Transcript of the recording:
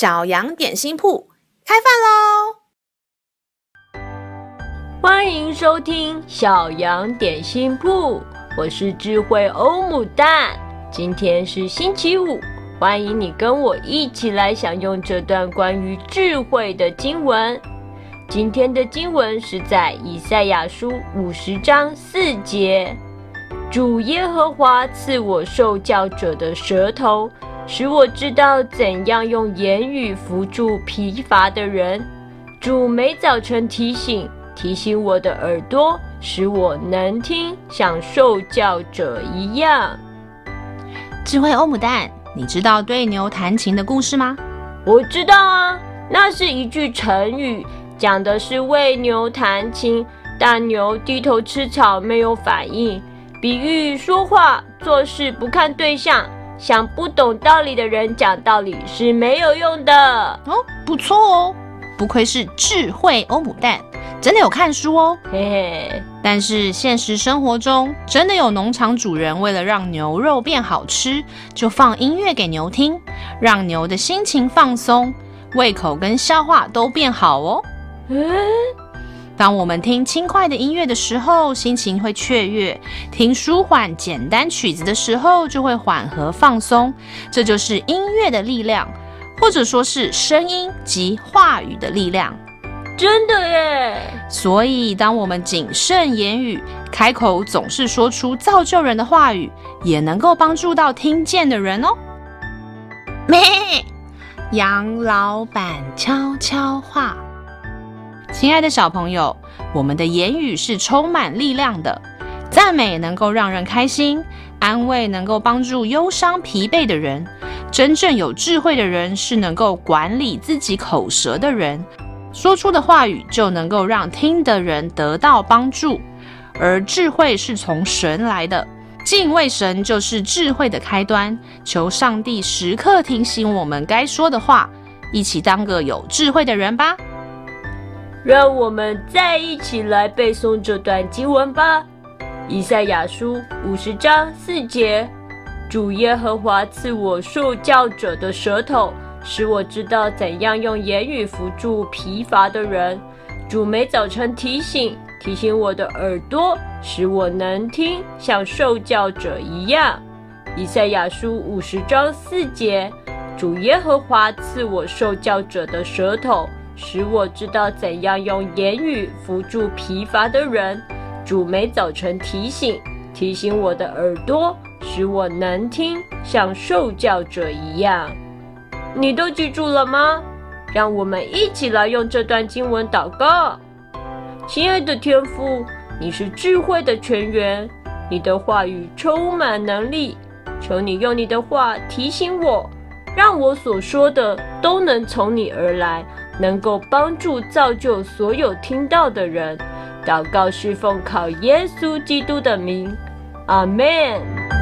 小羊点心铺开饭喽！欢迎收听小羊点心铺，我是智慧欧姆蛋。今天是星期五，欢迎你跟我一起来享用这段关于智慧的经文。今天的经文是在以赛亚书五十章四节。主耶和华赐我受教者的舌头，使我知道怎样用言语扶助疲乏的人。主每早晨提醒提醒我的耳朵，使我能听，像受教者一样。智慧欧姆蛋，你知道对牛弹琴的故事吗？我知道啊，那是一句成语，讲的是为牛弹琴，大牛低头吃草，没有反应。比喻说话做事不看对象，向不懂道理的人讲道理是没有用的哦。不错哦，不愧是智慧欧姆蛋，真的有看书哦。嘿嘿。但是现实生活中，真的有农场主人为了让牛肉变好吃，就放音乐给牛听，让牛的心情放松，胃口跟消化都变好哦。嗯。当我们听轻快的音乐的时候，心情会雀跃；听舒缓简单曲子的时候，就会缓和放松。这就是音乐的力量，或者说是声音及话语的力量。真的耶！所以，当我们谨慎言语，开口总是说出造就人的话语，也能够帮助到听见的人哦。咩，杨老板悄悄话。亲爱的小朋友，我们的言语是充满力量的。赞美能够让人开心，安慰能够帮助忧伤疲惫的人。真正有智慧的人是能够管理自己口舌的人，说出的话语就能够让听的人得到帮助。而智慧是从神来的，敬畏神就是智慧的开端。求上帝时刻提醒我们该说的话，一起当个有智慧的人吧。让我们再一起来背诵这段经文吧，《以赛亚书》五十章四节：主耶和华赐我受教者的舌头，使我知道怎样用言语扶助疲乏的人。主每早晨提醒提醒我的耳朵，使我能听，像受教者一样。《以赛亚书》五十章四节：主耶和华赐我受教者的舌头。使我知道怎样用言语扶助疲乏的人。主每早晨提醒提醒我的耳朵，使我能听，像受教者一样。你都记住了吗？让我们一起来用这段经文祷告。亲爱的天父，你是智慧的泉源，你的话语充满能力。求你用你的话提醒我，让我所说的都能从你而来。能够帮助造就所有听到的人，祷告是奉靠耶稣基督的名，阿门。